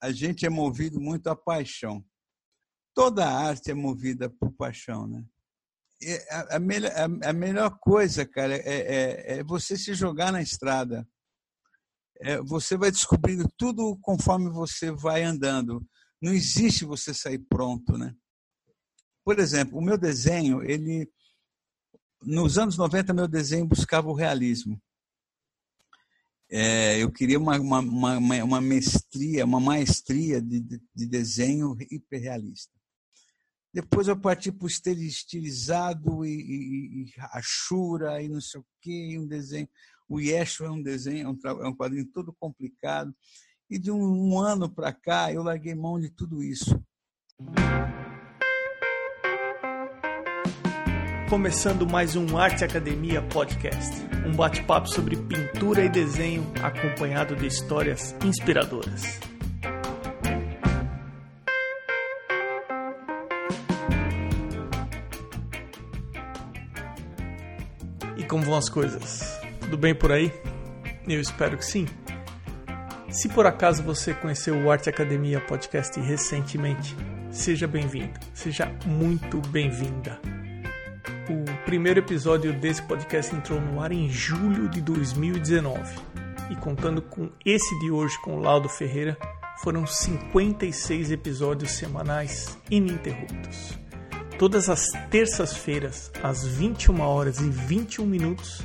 a gente é movido muito à paixão. Toda arte é movida por paixão, né? A, a, melhor, a, a melhor coisa, cara, é, é, é, você se jogar na estrada. É, você vai descobrindo tudo conforme você vai andando. Não existe você sair pronto, né? Por exemplo, o meu desenho, ele nos anos 90 meu desenho buscava o realismo. É, eu queria uma, uma, uma, uma mestria, uma maestria de, de, de desenho hiperrealista. Depois eu parti para o estilizado e, e, e rachura e não sei o quê, um desenho. O Yeshua é um desenho, é um, é um quadrinho todo complicado. E de um, um ano para cá eu larguei mão de tudo isso. Começando mais um Arte Academia Podcast, um bate-papo sobre pintura e desenho acompanhado de histórias inspiradoras. E como vão as coisas? Tudo bem por aí? Eu espero que sim. Se por acaso você conheceu o Arte Academia Podcast recentemente, seja bem-vindo, seja muito bem-vinda. Primeiro episódio desse podcast entrou no ar em julho de 2019. E contando com esse de hoje com o Laudo Ferreira, foram 56 episódios semanais ininterruptos. Todas as terças-feiras, às 21 horas e 21 minutos,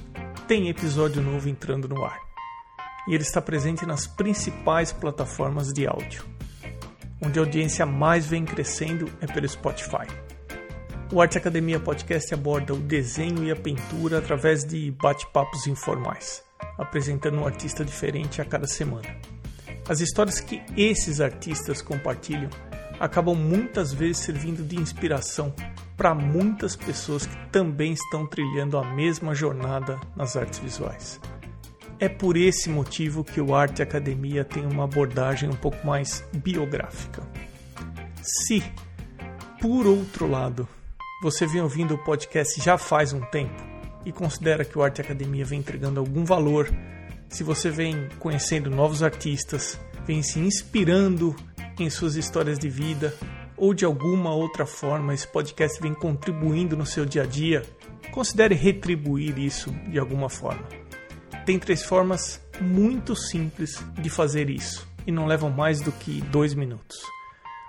tem episódio novo entrando no ar. E ele está presente nas principais plataformas de áudio. Onde a audiência mais vem crescendo é pelo Spotify. O Arte Academia Podcast aborda o desenho e a pintura através de bate-papos informais, apresentando um artista diferente a cada semana. As histórias que esses artistas compartilham acabam muitas vezes servindo de inspiração para muitas pessoas que também estão trilhando a mesma jornada nas artes visuais. É por esse motivo que o Arte Academia tem uma abordagem um pouco mais biográfica. Se, por outro lado, você vem ouvindo o podcast já faz um tempo e considera que o Arte Academia vem entregando algum valor, se você vem conhecendo novos artistas, vem se inspirando em suas histórias de vida ou de alguma outra forma esse podcast vem contribuindo no seu dia a dia, considere retribuir isso de alguma forma. Tem três formas muito simples de fazer isso e não levam mais do que dois minutos.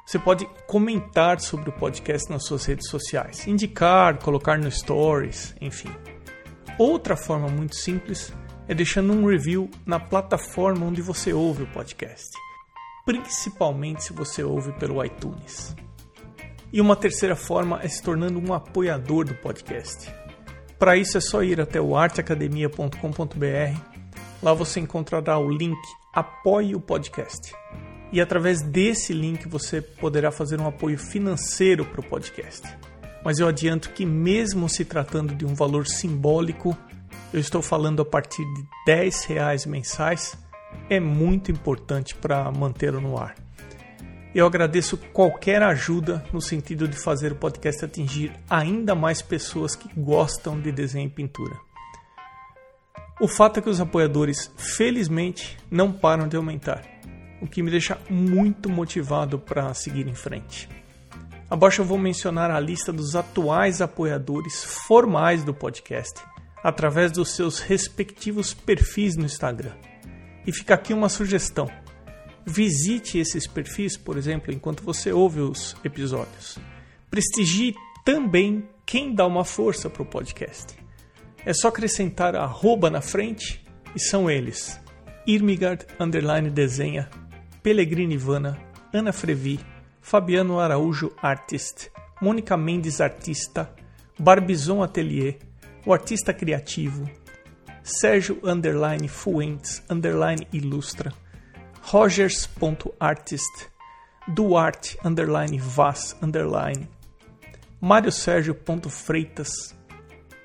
Você pode comentar sobre o podcast nas suas redes sociais, indicar, colocar no stories, enfim. Outra forma muito simples é deixando um review na plataforma onde você ouve o podcast, principalmente se você ouve pelo iTunes. E uma terceira forma é se tornando um apoiador do podcast. Para isso é só ir até o arteacademia.com.br. Lá você encontrará o link Apoie o Podcast e através desse link você poderá fazer um apoio financeiro para o podcast. Mas eu adianto que, mesmo se tratando de um valor simbólico, eu estou falando a partir de 10 reais mensais, é muito importante para mantê-lo no ar. Eu agradeço qualquer ajuda no sentido de fazer o podcast atingir ainda mais pessoas que gostam de desenho e pintura. O fato é que os apoiadores, felizmente, não param de aumentar o que me deixa muito motivado para seguir em frente. Abaixo eu vou mencionar a lista dos atuais apoiadores formais do podcast, através dos seus respectivos perfis no Instagram. E fica aqui uma sugestão. Visite esses perfis, por exemplo, enquanto você ouve os episódios. Prestigie também quem dá uma força para o podcast. É só acrescentar arroba na frente e são eles. Irmigard Underline Desenha Pellegrini Ivana, Ana Frevi, Fabiano Araújo Artist, Mônica Mendes Artista, Barbizon Atelier, o Artista Criativo, Sérgio Underline Fuentes Underline Ilustra, Rogers.artist, Duarte Underline Vaz Underline, Mário Sérgio Freitas,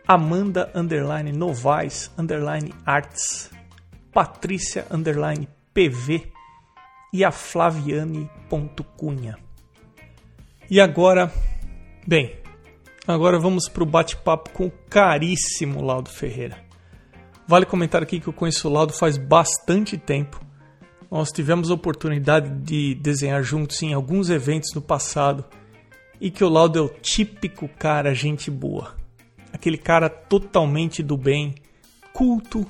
Amanda Underline Novaes Underline Arts, Patrícia Underline PV, e a Flaviane Cunha. E agora, bem, agora vamos para o bate-papo com o caríssimo Laudo Ferreira. Vale comentar aqui que eu conheço o Laudo faz bastante tempo, nós tivemos a oportunidade de desenhar juntos em alguns eventos no passado e que o Laudo é o típico cara gente boa. Aquele cara totalmente do bem, culto,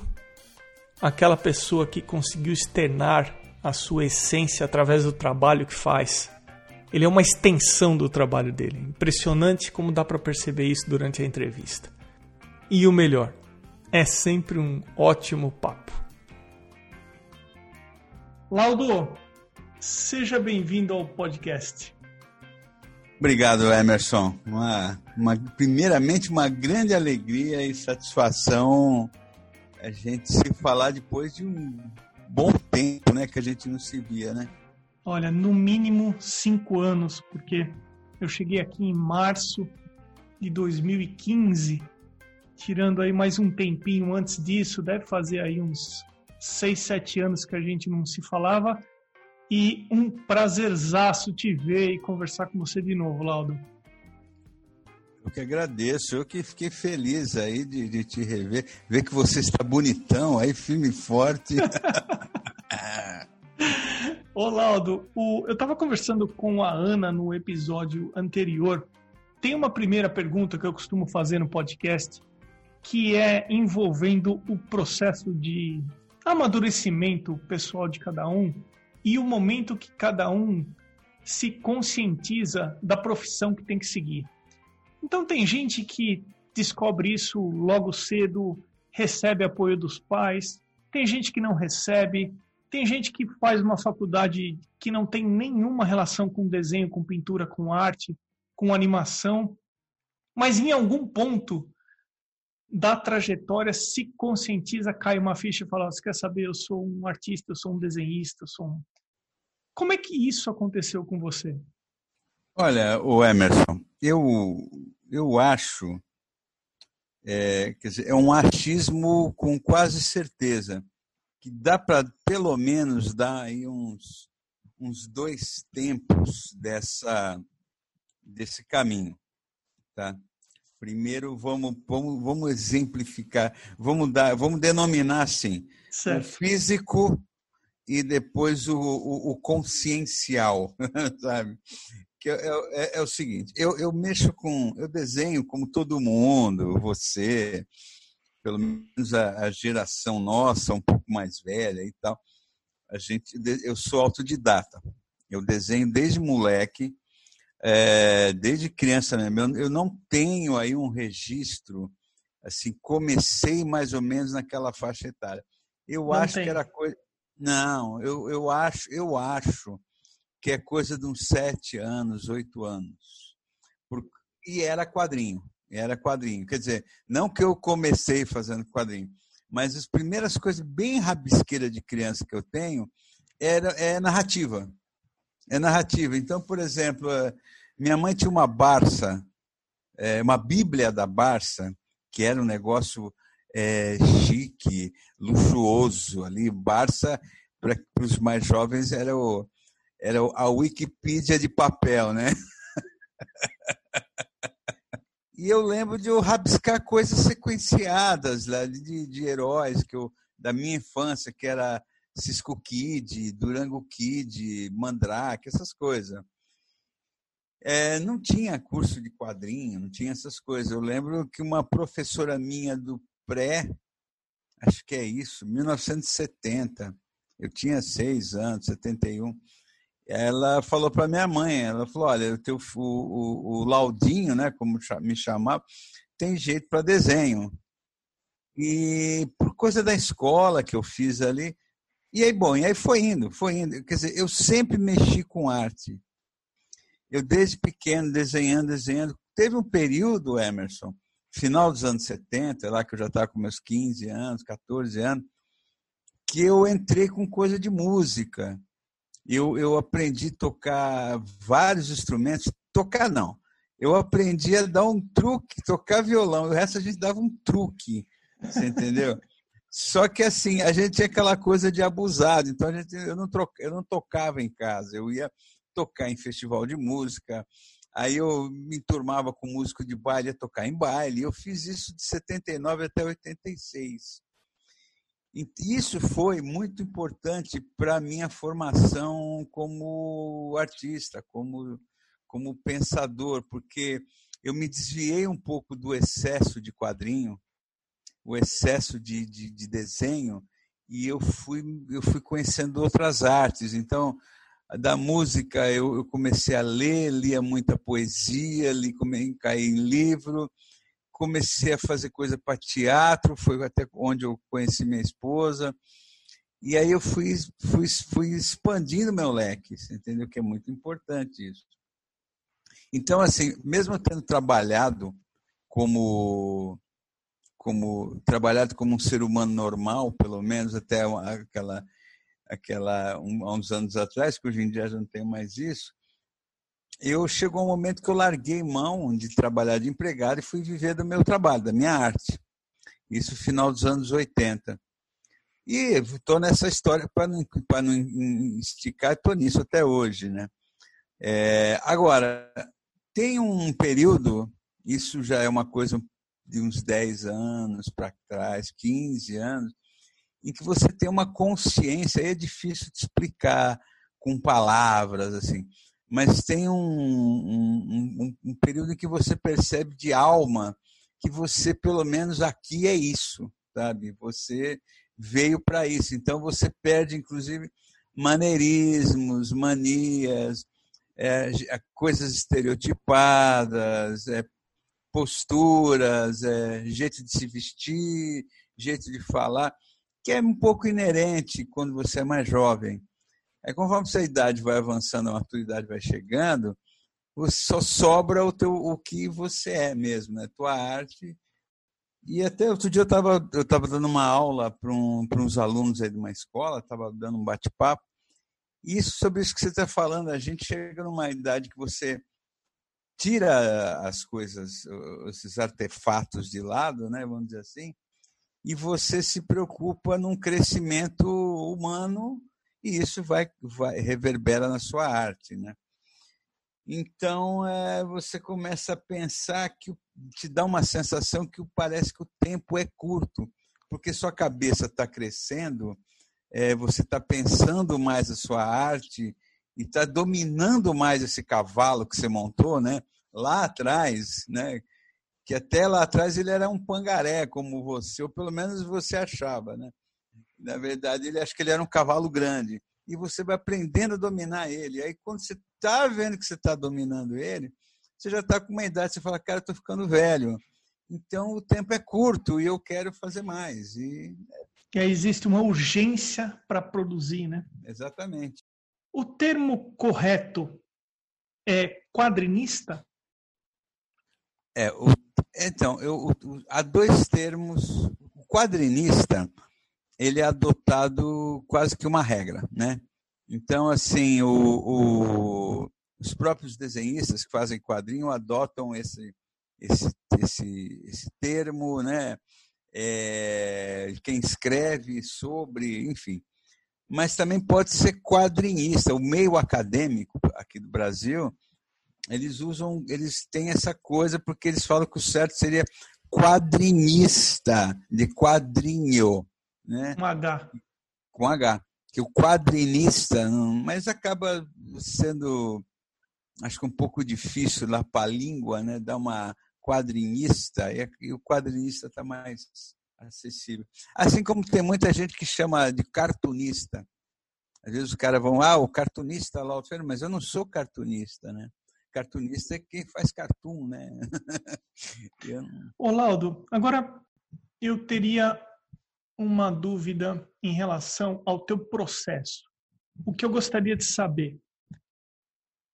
aquela pessoa que conseguiu externar a sua essência através do trabalho que faz. Ele é uma extensão do trabalho dele. Impressionante como dá para perceber isso durante a entrevista. E o melhor, é sempre um ótimo papo. Laudo, seja bem-vindo ao podcast. Obrigado, Emerson. Uma, uma, primeiramente, uma grande alegria e satisfação a gente se falar depois de um bom tempo, né, que a gente não se via, né? Olha, no mínimo cinco anos, porque eu cheguei aqui em março de 2015, tirando aí mais um tempinho antes disso, deve fazer aí uns seis, sete anos que a gente não se falava. E um prazerzaço te ver e conversar com você de novo, Laudo. Eu que agradeço, eu que fiquei feliz aí de, de te rever, ver que você está bonitão, aí firme e forte. Ô Laudo, o, eu estava conversando com a Ana no episódio anterior. Tem uma primeira pergunta que eu costumo fazer no podcast, que é envolvendo o processo de amadurecimento pessoal de cada um e o momento que cada um se conscientiza da profissão que tem que seguir. Então tem gente que descobre isso logo cedo, recebe apoio dos pais, tem gente que não recebe, tem gente que faz uma faculdade que não tem nenhuma relação com desenho, com pintura, com arte, com animação, mas em algum ponto da trajetória se conscientiza, cai uma ficha e fala: Você quer saber? Eu sou um artista, eu sou um desenhista, eu sou um. Como é que isso aconteceu com você? Olha, o Emerson, eu, eu acho, é, quer dizer, é um achismo com quase certeza, que dá para pelo menos dar aí uns, uns dois tempos dessa, desse caminho. Tá? Primeiro, vamos, vamos, vamos exemplificar, vamos, dar, vamos denominar assim: certo. o físico e depois o, o, o consciencial, sabe? Que é, é, é, o seguinte: eu, eu mexo com, eu desenho como todo mundo, você, pelo menos a, a geração nossa, um pouco mais velha e tal. A gente, eu sou autodidata. Eu desenho desde moleque é, desde criança mesmo. Eu não tenho aí um registro, assim, comecei mais ou menos naquela faixa etária. Eu não acho tem. que era coisa. Não, eu, eu acho, eu acho que é coisa de uns sete anos, oito anos. E era quadrinho, era quadrinho. Quer dizer, não que eu comecei fazendo quadrinho, mas as primeiras coisas bem rabisqueiras de criança que eu tenho era, é narrativa. É narrativa. Então, por exemplo, eh, minha mãe tinha uma Barça, eh, uma Bíblia da Barça, que era um negócio é, chique, luxuoso ali. Barça, para os mais jovens, era, o, era a Wikipedia de papel, né? E eu lembro de eu rabiscar coisas sequenciadas lá, de, de heróis que eu, da minha infância, que era Cisco Kid, Durango Kid, Mandrake, essas coisas. É, não tinha curso de quadrinho, não tinha essas coisas. Eu lembro que uma professora minha do pré, acho que é isso, 1970, eu tinha seis anos, 71, ela falou para minha mãe, ela falou, olha, teu, o, o, o Laudinho, né, como me chamava, tem jeito para desenho. E por coisa da escola que eu fiz ali, e aí, bom, e aí foi indo, foi indo. Quer dizer, eu sempre mexi com arte. Eu, desde pequeno, desenhando, desenhando. Teve um período, Emerson, final dos anos 70, lá que eu já estava com meus 15 anos, 14 anos, que eu entrei com coisa de música. Eu, eu aprendi a tocar vários instrumentos. Tocar, não. Eu aprendi a dar um truque, tocar violão. O resto a gente dava um truque. Você entendeu? Só que assim, a gente tinha aquela coisa de abusado, então a gente, eu, não troca, eu não tocava em casa, eu ia tocar em festival de música, aí eu me enturmava com músico de baile, ia tocar em baile, eu fiz isso de 79 até 86. Isso foi muito importante para a minha formação como artista, como, como pensador, porque eu me desviei um pouco do excesso de quadrinho, o excesso de, de, de desenho, e eu fui, eu fui conhecendo outras artes. Então, da música eu, eu comecei a ler, lia muita poesia, li, caí em livro, comecei a fazer coisa para teatro, foi até onde eu conheci minha esposa. E aí eu fui, fui, fui expandindo meu leque, entendeu? Que é muito importante isso. Então, assim, mesmo tendo trabalhado como como trabalhado como um ser humano normal, pelo menos até aquela aquela um, há uns anos atrás, que hoje em dia já não tenho mais isso, eu chegou um momento que eu larguei mão de trabalhar de empregado e fui viver do meu trabalho, da minha arte. Isso final dos anos 80. E estou nessa história, para não, não esticar, estou nisso até hoje. Né? É, agora, tem um período, isso já é uma coisa de uns 10 anos para trás, 15 anos, em que você tem uma consciência, é difícil de explicar com palavras, assim, mas tem um, um, um, período em que você percebe de alma que você, pelo menos aqui, é isso, sabe? Você veio para isso. Então você perde, inclusive, maneirismos, manias, é, coisas estereotipadas, é, posturas, é, jeito de se vestir, jeito de falar, que é um pouco inerente quando você é mais jovem. Aí, conforme sua idade vai avançando, a maturidade vai chegando, só sobra o, teu, o que você é mesmo, né? Tua arte. E até outro dia eu estava eu tava dando uma aula para um, uns alunos aí de uma escola, estava dando um bate-papo. Isso, sobre isso que você está falando, a gente chega numa idade que você tira as coisas, esses artefatos de lado, né, vamos dizer assim, e você se preocupa num crescimento humano e isso vai, vai reverbera na sua arte, né? Então é, você começa a pensar que te dá uma sensação que parece que o tempo é curto, porque sua cabeça está crescendo, é, você está pensando mais a sua arte e está dominando mais esse cavalo que você montou, né? Lá atrás, né? Que até lá atrás ele era um pangaré como você, ou pelo menos você achava, né? Na verdade, ele acho que ele era um cavalo grande. E você vai aprendendo a dominar ele. Aí, quando você está vendo que você está dominando ele, você já está com uma idade, você fala, cara, estou ficando velho. Então, o tempo é curto e eu quero fazer mais. E, e aí existe uma urgência para produzir, né? Exatamente. O termo correto é quadrinista? É, o, então, eu, o, há dois termos. O quadrinista ele é adotado quase que uma regra, né? Então, assim, o, o, os próprios desenhistas que fazem quadrinho adotam esse, esse, esse, esse termo, né? É, quem escreve sobre, enfim. Mas também pode ser quadrinista. O meio acadêmico aqui do Brasil, eles usam, eles têm essa coisa porque eles falam que o certo seria quadrinista, de quadrinho. Né? Com H. Com H. Que o quadrinista, mas acaba sendo, acho que um pouco difícil lá para a língua, né? Dar uma quadrinista, e o quadrinista está mais acessível. Assim como tem muita gente que chama de cartunista. Às vezes os caras vão, ah, o cartunista lá, mas eu não sou cartunista, né? Cartunista é quem faz cartoon, né? eu... Ô, Laudo, agora eu teria uma dúvida em relação ao teu processo. O que eu gostaria de saber,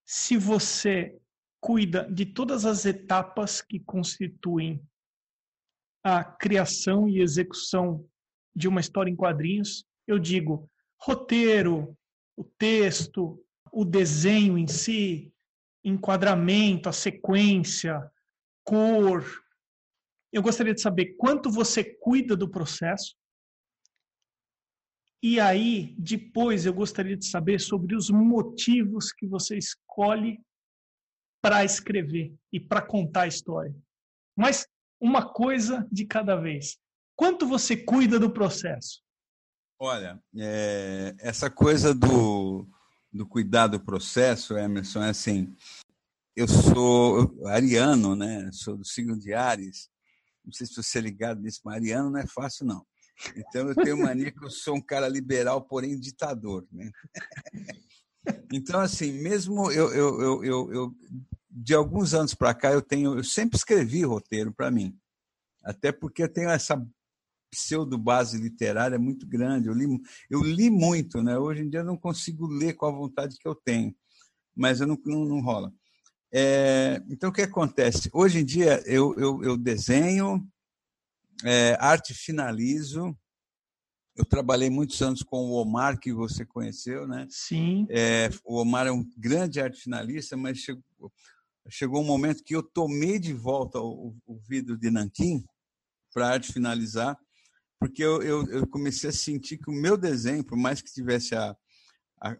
se você cuida de todas as etapas que constituem a criação e execução de uma história em quadrinhos, eu digo roteiro, o texto, o desenho em si, enquadramento, a sequência, cor. Eu gostaria de saber quanto você cuida do processo e aí, depois, eu gostaria de saber sobre os motivos que você escolhe para escrever e para contar a história. Mas uma coisa de cada vez. Quanto você cuida do processo? Olha, é, essa coisa do, do cuidar do processo, Emerson, é assim. Eu sou ariano, né? Sou do signo de Ares. Não sei se você é ligado nisso, mas ariano não é fácil, não. Então eu tenho mania que eu sou um cara liberal, porém ditador. Né? Então, assim, mesmo eu, eu, eu, eu, eu de alguns anos para cá, eu tenho, eu sempre escrevi roteiro para mim. Até porque eu tenho essa pseudo base literária muito grande. Eu li, eu li muito, né? Hoje em dia eu não consigo ler com a vontade que eu tenho, mas eu não, não, não rola. É, então, o que acontece? Hoje em dia eu, eu, eu desenho, é, arte finalizo. Eu trabalhei muitos anos com o Omar, que você conheceu, né? Sim. É, o Omar é um grande arte finalista, mas chegou, chegou um momento que eu tomei de volta o, o vidro de Nanquim para arte finalizar, porque eu, eu, eu, comecei a sentir que o meu desenho, por mais que tivesse a, a,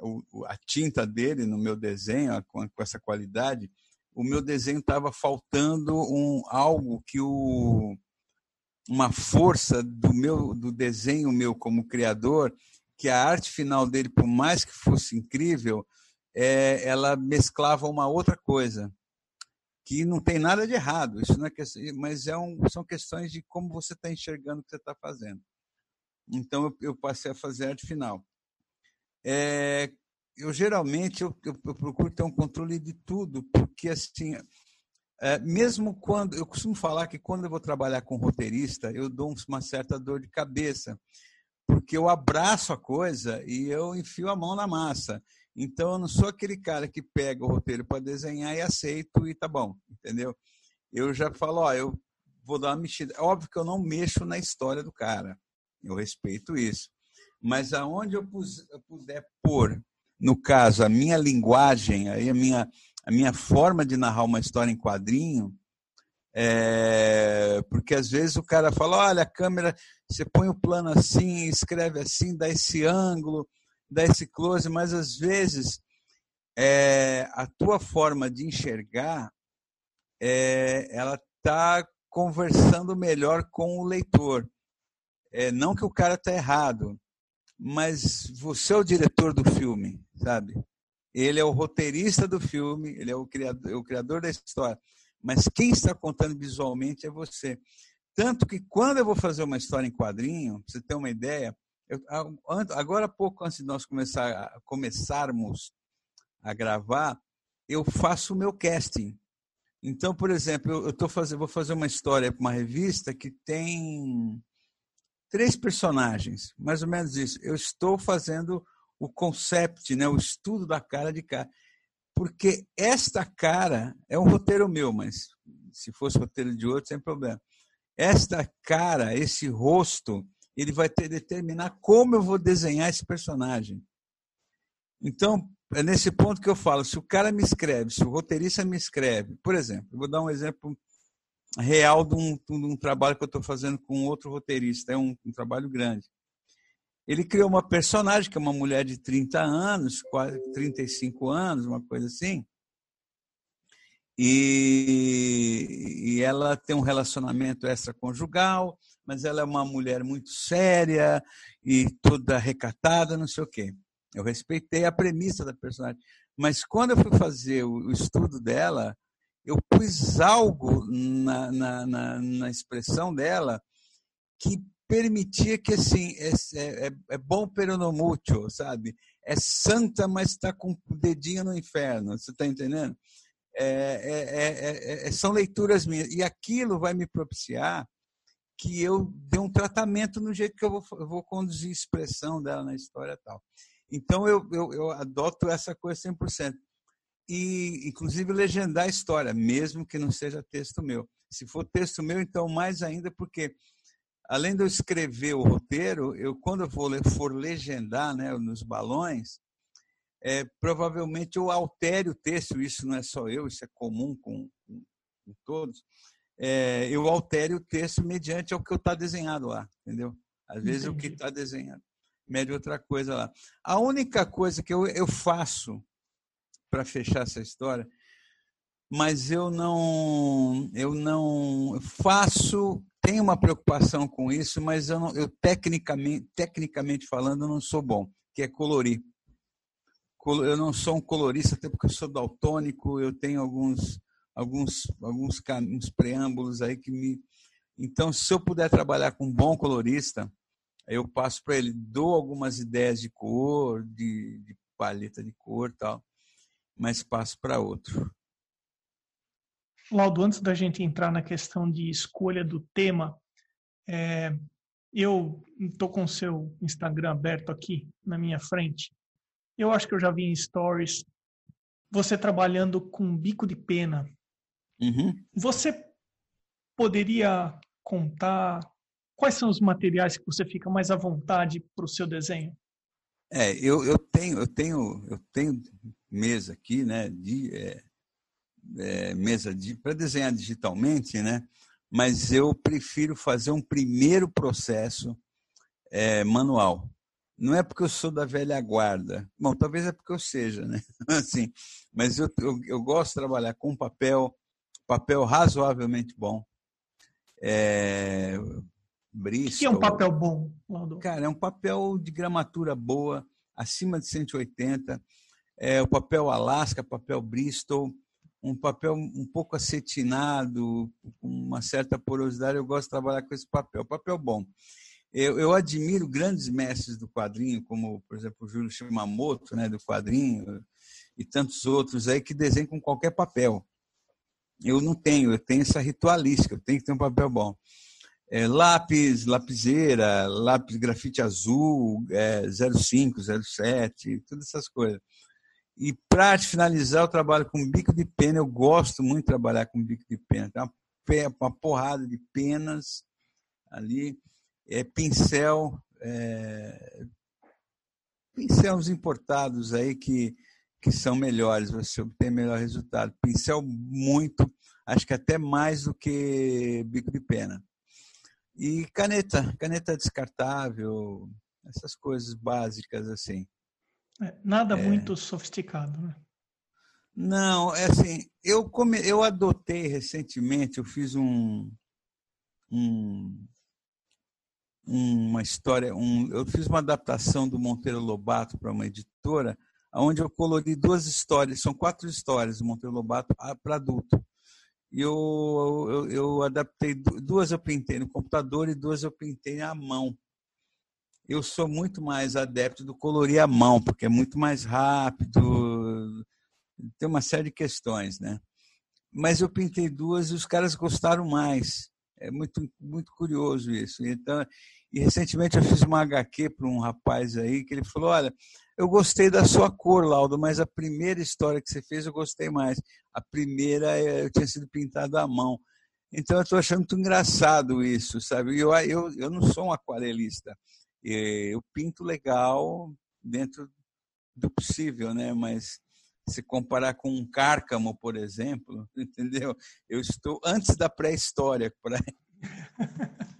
a tinta dele no meu desenho, com, com essa qualidade, o meu desenho estava faltando um algo que o uma força do meu do desenho meu como criador que a arte final dele por mais que fosse incrível é, ela mesclava uma outra coisa que não tem nada de errado isso não é mas é um, são questões de como você está enxergando o que você está fazendo. Então eu, eu, passei a fazer arte final. É, eu geralmente eu, eu, eu procuro ter um controle de tudo porque assim é, mesmo quando eu costumo falar que quando eu vou trabalhar com roteirista, eu dou uma certa dor de cabeça, porque eu abraço a coisa e eu enfio a mão na massa. Então eu não sou aquele cara que pega o roteiro para desenhar e aceito e tá bom, entendeu? Eu já falo, ó, eu vou dar uma mexida. É óbvio que eu não mexo na história do cara. Eu respeito isso. Mas aonde eu puder pôr, no caso, a minha linguagem, aí a minha a minha forma de narrar uma história em quadrinho, é, porque às vezes o cara fala, olha, a câmera, você põe o plano assim, escreve assim, dá esse ângulo, dá esse close, mas às vezes é, a tua forma de enxergar, é, ela está conversando melhor com o leitor. É, não que o cara está errado, mas você é o diretor do filme, sabe? Ele é o roteirista do filme, ele é o criador, é o criador da história. Mas quem está contando visualmente é você. Tanto que quando eu vou fazer uma história em quadrinho, para você ter uma ideia, eu, agora pouco antes de nós começar, começarmos a gravar, eu faço o meu casting. Então, por exemplo, eu, eu tô fazendo, vou fazer uma história para uma revista que tem três personagens, mais ou menos isso. Eu estou fazendo o concept, né, o estudo da cara de cara. Porque esta cara é um roteiro meu, mas se fosse roteiro de outro, sem problema. Esta cara, esse rosto, ele vai ter determinar como eu vou desenhar esse personagem. Então, é nesse ponto que eu falo, se o cara me escreve, se o roteirista me escreve, por exemplo, vou dar um exemplo real de um, de um trabalho que eu estou fazendo com outro roteirista, é um, um trabalho grande. Ele criou uma personagem, que é uma mulher de 30 anos, quase 35 anos, uma coisa assim. E, e ela tem um relacionamento extraconjugal, mas ela é uma mulher muito séria e toda recatada, não sei o quê. Eu respeitei a premissa da personagem. Mas quando eu fui fazer o, estudo dela, eu pus algo na, na, na, na expressão dela que permitia que assim é, é, é bom peronomútil, sabe? É santa, mas está com o dedinho no inferno. Você está entendendo? É, são leituras minhas e aquilo vai me propiciar que eu dê um tratamento no jeito que eu vou, eu vou conduzir a expressão dela na história tal. Então eu, eu, eu adoto essa coisa 100%. E, inclusive, legendar a história, mesmo que não seja texto meu. Se for texto meu, então mais ainda, porque além de eu escrever o roteiro, eu quando eu for, for legendar né, nos balões, é, provavelmente eu altere o texto, isso não é só eu, isso é comum com, com, com todos, é, eu altere o texto mediante ao que está desenhado lá, entendeu? Às vezes Entendi. o que está desenhado mede outra coisa lá. A única coisa que eu, eu faço para fechar essa história, mas eu não, eu não faço tenho uma preocupação com isso, mas eu, não, eu tecnicamente, tecnicamente falando, não sou bom, que é colorir. Eu não sou um colorista, até porque eu sou daltônico, eu tenho alguns, alguns, alguns, alguns preâmbulos aí que me. Então, se eu puder trabalhar com um bom colorista, eu passo para ele, dou algumas ideias de cor, de, de paleta de cor tal, mas passo para outro. Laudo, antes da gente entrar na questão de escolha do tema, é, eu estou com o seu Instagram aberto aqui na minha frente. Eu acho que eu já vi em stories você trabalhando com bico de pena. Uhum. Você poderia contar quais são os materiais que você fica mais à vontade para o seu desenho? É, eu, eu tenho eu tenho eu tenho mesa aqui, né, de é, é, mesa de para desenhar digitalmente, né? Mas eu prefiro fazer um primeiro processo é, manual. Não é porque eu sou da velha guarda. Bom, talvez é porque eu seja, né? Assim, mas eu, eu, eu gosto de trabalhar com papel, papel razoavelmente bom. É, Bristol. O que é um papel bom, Lando? Cara, é um papel de gramatura boa, acima de 180. É o papel Alaska, papel Bristol, um papel um pouco acetinado, com uma certa porosidade. Eu gosto de trabalhar com esse papel, papel bom. Eu, eu admiro grandes mestres do quadrinho, como, por exemplo, o Júlio Shimamoto, né, do quadrinho, e tantos outros aí que desenham com qualquer papel. Eu não tenho, eu tenho essa ritualística, eu tenho que ter um papel bom. É, lápis, lapiseira, lápis grafite azul, é, 05, 07, todas essas coisas. E para finalizar, eu trabalho com bico de pena. Eu gosto muito de trabalhar com bico de pena. Tem uma, porrada de penas ali, é, pincel, é, pincéis importados aí que, que são melhores, você obtém melhor resultado. Pincel muito, acho que até mais do que bico de pena. E caneta, caneta descartável, essas coisas básicas assim. É, nada é... muito sofisticado, né? Não, é assim, eu, come, eu adotei recentemente, eu fiz um, um uma história, um, eu fiz uma adaptação do Monteiro Lobato para uma editora, onde eu colori duas histórias, são quatro histórias do Monteiro Lobato para adulto. E eu, eu, eu adaptei, duas eu pintei no computador e duas eu pintei à mão eu sou muito mais adepto do colorir à mão, porque é muito mais rápido, tem uma série de questões, né? Mas eu pintei duas e os caras gostaram mais. É muito, muito curioso isso. Então, e recentemente eu fiz uma HQ para um rapaz aí que ele falou: Olha, eu gostei da sua cor, Laudo, mas a primeira história que você fez eu gostei mais. A primeira eh, eu tinha sido pintado à mão. Então eu estou achando muito engraçado isso, sabe? Eu, eu, eu não sou um aquarelista eu pinto legal dentro do possível, né? Mas se comparar com um cárcamo, por exemplo, entendeu? Eu estou antes da pré-história. Pra...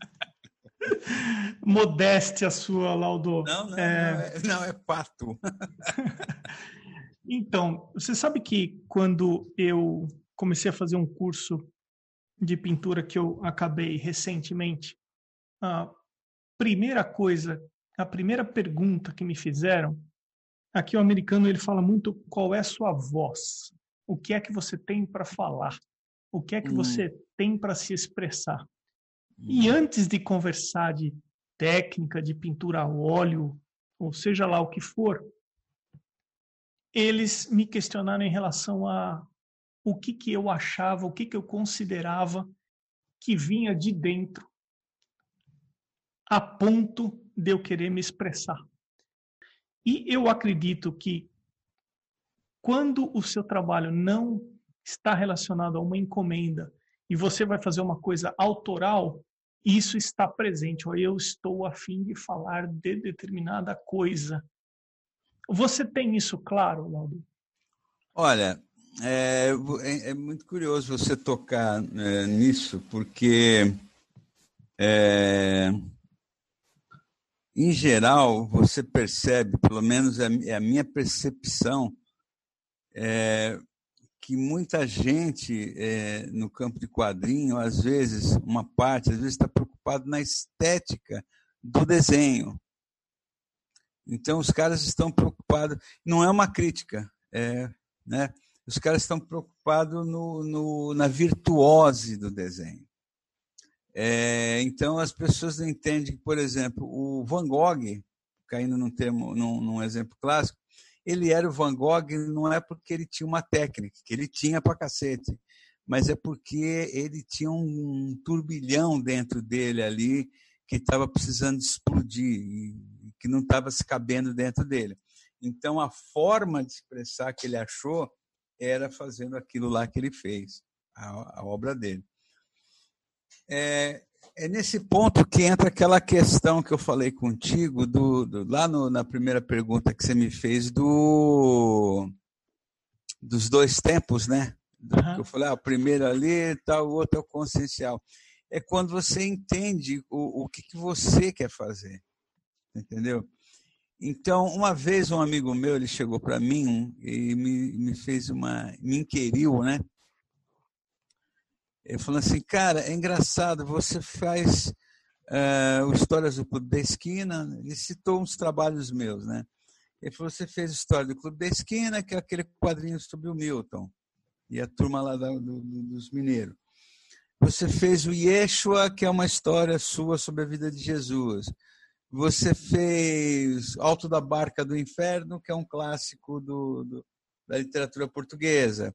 Modéstia sua, Laudo. Não, não é, não é, não é pato. então, você sabe que quando eu comecei a fazer um curso de pintura que eu acabei recentemente, ah, primeira coisa, a primeira pergunta que me fizeram, aqui o americano ele fala muito qual é a sua voz, o que é que você tem para falar, o que é que hum. você tem para se expressar. Hum. E antes de conversar de técnica de pintura a óleo, ou seja lá o que for, eles me questionaram em relação a o que que eu achava, o que que eu considerava que vinha de dentro a ponto de eu querer me expressar. E eu acredito que quando o seu trabalho não está relacionado a uma encomenda e você vai fazer uma coisa autoral, isso está presente. Ou eu estou a fim de falar de determinada coisa. Você tem isso claro, Laudo? Olha, é, é, é, muito curioso você tocar é, nisso, porque é, em geral, você percebe, pelo menos é, é a minha percepção, é, que muita gente é, no campo de quadrinho, às vezes, uma parte, às vezes está preocupado na estética do desenho. Então, os caras estão preocupados, não é uma crítica, é, né? os caras estão preocupados no, no, na virtuose do desenho. É, então, as pessoas entendem que, por exemplo, o Van Gogh, caindo num, termo, num, num exemplo clássico, ele era o Van Gogh não é porque ele tinha uma técnica, que ele tinha pra cacete, mas é porque ele tinha um turbilhão dentro dele ali que estava precisando explodir e que não estava se cabendo dentro dele. Então, a forma de expressar que ele achou era fazendo aquilo lá que ele fez, a, a obra dele. É, é nesse ponto que entra aquela questão que eu falei contigo, do, do lá no, na primeira pergunta que você me fez, do dos dois tempos, né? Uhum. Eu falei, ah, o primeiro ali, tal, o outro é o consciencial. É quando você entende o, o que, que você quer fazer, entendeu? Então, uma vez um amigo meu, ele chegou para mim e me, me fez uma, me inquiriu, né? Ele falou assim, cara, é engraçado, você faz uh, Histórias do Clube da Esquina, ele citou uns trabalhos meus, né? Ele falou, você fez História do Clube da Esquina, que é aquele quadrinho sobre o Milton, e a turma lá do, do, dos mineiros. Você fez o Yeshua, que é uma história sua sobre a vida de Jesus. Você fez Alto da Barca do Inferno, que é um clássico do, do da literatura portuguesa.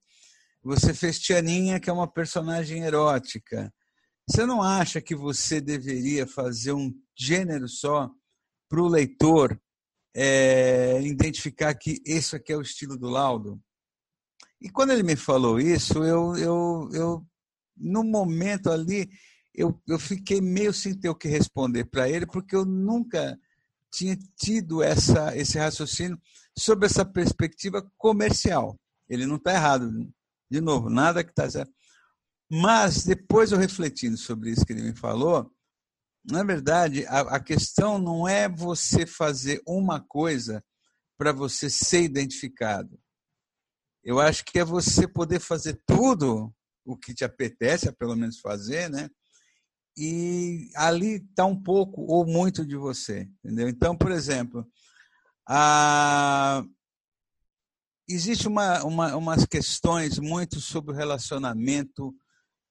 Você fez Tianinha, que é uma personagem erótica. Você não acha que você deveria fazer um gênero só para o leitor é, identificar que esse aqui é o estilo do Laudo? E quando ele me falou isso, eu, eu, eu no momento ali, eu, eu fiquei meio sem ter o que responder para ele, porque eu nunca tinha tido essa, esse raciocínio sobre essa perspectiva comercial. Ele não está errado, de novo, nada que está certo. Mas, depois eu refletindo sobre isso que ele me falou, na verdade, a, a questão não é você fazer uma coisa para você ser identificado. Eu acho que é você poder fazer tudo o que te apetece, a pelo menos fazer, né? E ali está um pouco ou muito de você, entendeu? Então, por exemplo, a, existe uma, uma, umas questões muito sobre o relacionamento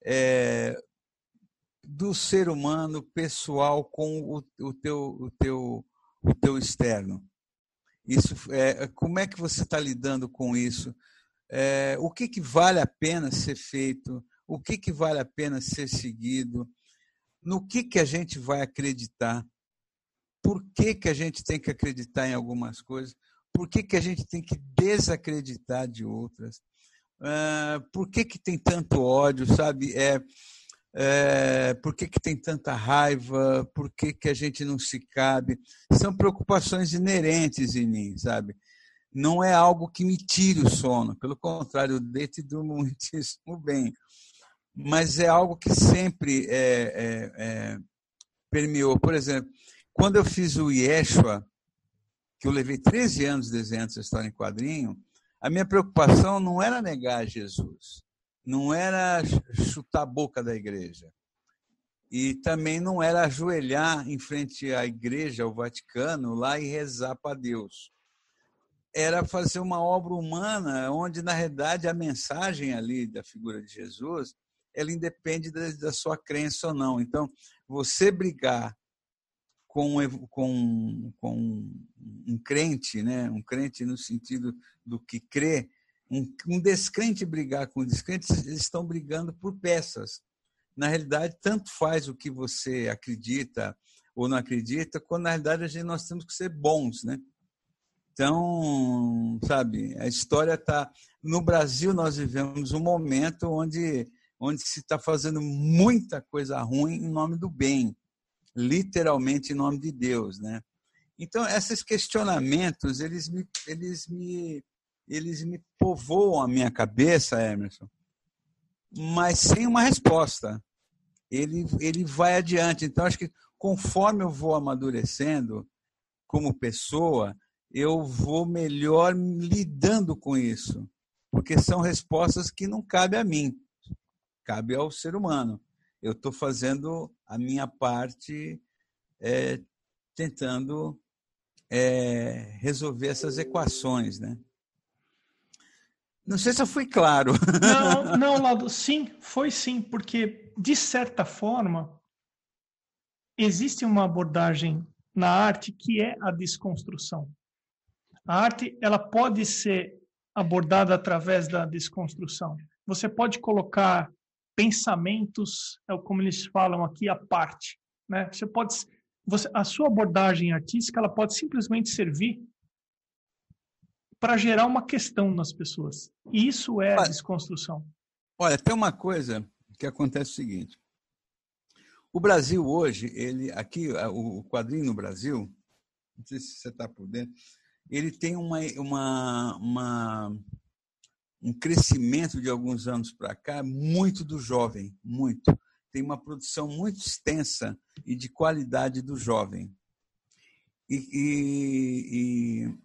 é, do ser humano pessoal com o, o, teu, o, teu, o teu externo. Isso, é, como é que você está lidando com isso? É, o que, que vale a pena ser feito? O que, que vale a pena ser seguido? No que, que a gente vai acreditar? Por que, que a gente tem que acreditar em algumas coisas? Por que, que a gente tem que desacreditar de outras? Uh, por que, que tem tanto ódio, sabe? É, é, por que, que tem tanta raiva? Por que, que a gente não se cabe? São preocupações inerentes em mim, sabe? Não é algo que me tire o sono, pelo contrário, eu deito e durmo muitíssimo bem. Mas é algo que sempre é, é, é, permeou. Por exemplo, quando eu fiz o Yeshua, que eu levei 13 anos desenhando essa história em quadrinho, a minha preocupação não era negar Jesus, não era chutar a boca da igreja. E também não era ajoelhar em frente à igreja, ao Vaticano, lá e rezar para Deus. Era fazer uma obra humana, onde, na realidade, a mensagem ali da figura de Jesus, ela independe da, da sua crença ou não. Então, você brigar com, com, com um crente, né? um crente no sentido do que crê, um, um descrente brigar com um descrente, eles estão brigando por peças. Na realidade, tanto faz o que você acredita ou não acredita, quando na realidade a gente, nós temos que ser bons, né? Então, sabe, a história está. No Brasil, nós vivemos um momento onde, onde se está fazendo muita coisa ruim em nome do bem literalmente em nome de Deus, né? Então, esses questionamentos, eles me, eles me, eles me povoam a minha cabeça, Emerson, mas sem uma resposta. Ele, ele vai adiante. Então, acho que conforme eu vou amadurecendo como pessoa, eu vou melhor lidando com isso. porque são respostas que não cabe a mim, cabe ao ser humano. Eu estou fazendo a minha parte, é, tentando é, resolver essas equações, né? Não sei se eu fui claro. Não, não, Lado, sim, foi sim, porque de certa forma existe uma abordagem na arte que é a desconstrução. A arte ela pode ser abordada através da desconstrução. Você pode colocar pensamentos, é como eles falam aqui, à parte. Né? Você pode, você, a sua abordagem artística ela pode simplesmente servir para gerar uma questão nas pessoas. E isso é a desconstrução. Olha, tem uma coisa que acontece o seguinte. O Brasil hoje, ele aqui o quadrinho no Brasil, não sei se você está por dentro, ele tem uma, uma, uma um crescimento de alguns anos para cá muito do jovem, muito. Tem uma produção muito extensa e de qualidade do jovem. E, e, e,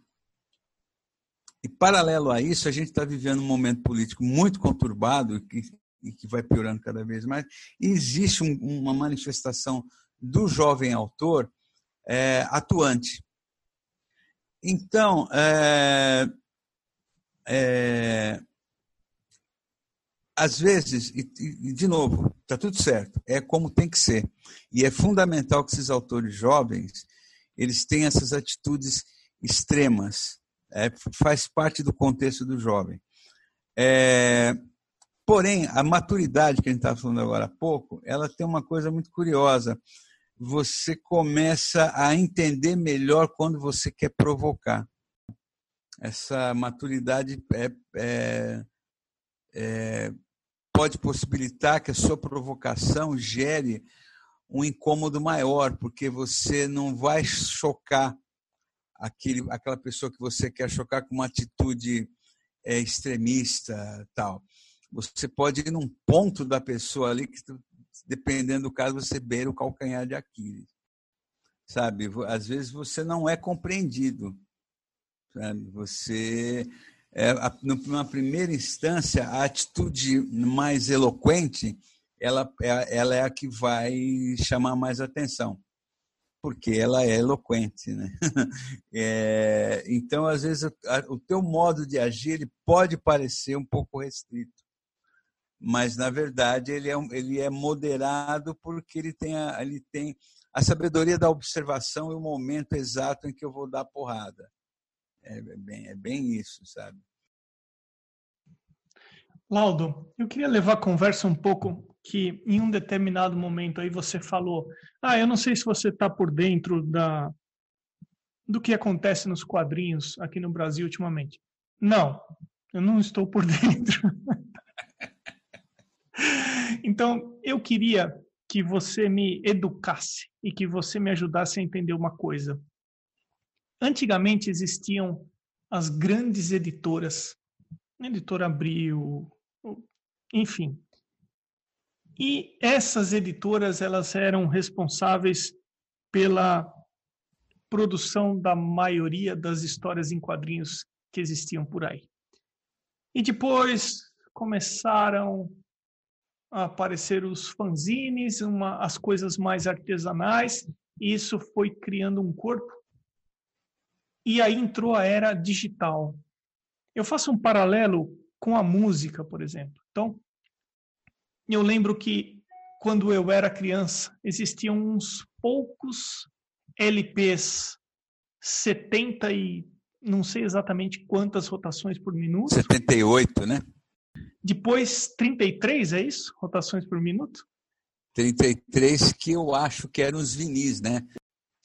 e paralelo a isso, a gente está vivendo um momento político muito conturbado que, e que vai piorando cada vez mais. E existe um, uma manifestação do jovem autor é, atuante. Então, é, é, às vezes, e, e de novo, está tudo certo, é como tem que ser. E é fundamental que esses autores jovens eles tenham essas atitudes extremas. É, faz parte do contexto do jovem. É, porém, a maturidade que a gente estava falando agora há pouco, ela tem uma coisa muito curiosa. Você começa a entender melhor quando você quer provocar. Essa maturidade é, é, é pode possibilitar que a sua provocação gere um incômodo maior, porque você não vai chocar aquele, aquela pessoa que você quer chocar com uma atitude é, extremista, tal. Você pode ir num ponto da pessoa ali que, dependendo do caso, você beira o calcanhar de Aquiles. Sabe? Às vezes você não é compreendido. Sabe? Você é, numa primeira instância, a atitude mais eloquente ela, é, ela é a que vai chamar mais atenção, porque ela é eloquente. Né? É, então, às vezes, o teu modo de agir ele pode parecer um pouco restrito, mas, na verdade, ele é, ele é moderado porque ele tem, a, ele tem a sabedoria da observação e o momento exato em que eu vou dar porrada. É bem, é bem isso, sabe? Laudo, eu queria levar a conversa um pouco que em um determinado momento aí você falou, ah, eu não sei se você está por dentro da do que acontece nos quadrinhos aqui no Brasil ultimamente. Não, eu não estou por dentro. então, eu queria que você me educasse e que você me ajudasse a entender uma coisa. Antigamente existiam as grandes editoras, editora Abril, enfim. E essas editoras elas eram responsáveis pela produção da maioria das histórias em quadrinhos que existiam por aí. E depois começaram a aparecer os fanzines, uma, as coisas mais artesanais, e isso foi criando um corpo e aí entrou a era digital. Eu faço um paralelo com a música, por exemplo. Então, eu lembro que quando eu era criança, existiam uns poucos LPs, 70 e não sei exatamente quantas rotações por minuto. 78, né? Depois 33, é isso? Rotações por minuto? 33 que eu acho que eram os vinis, né?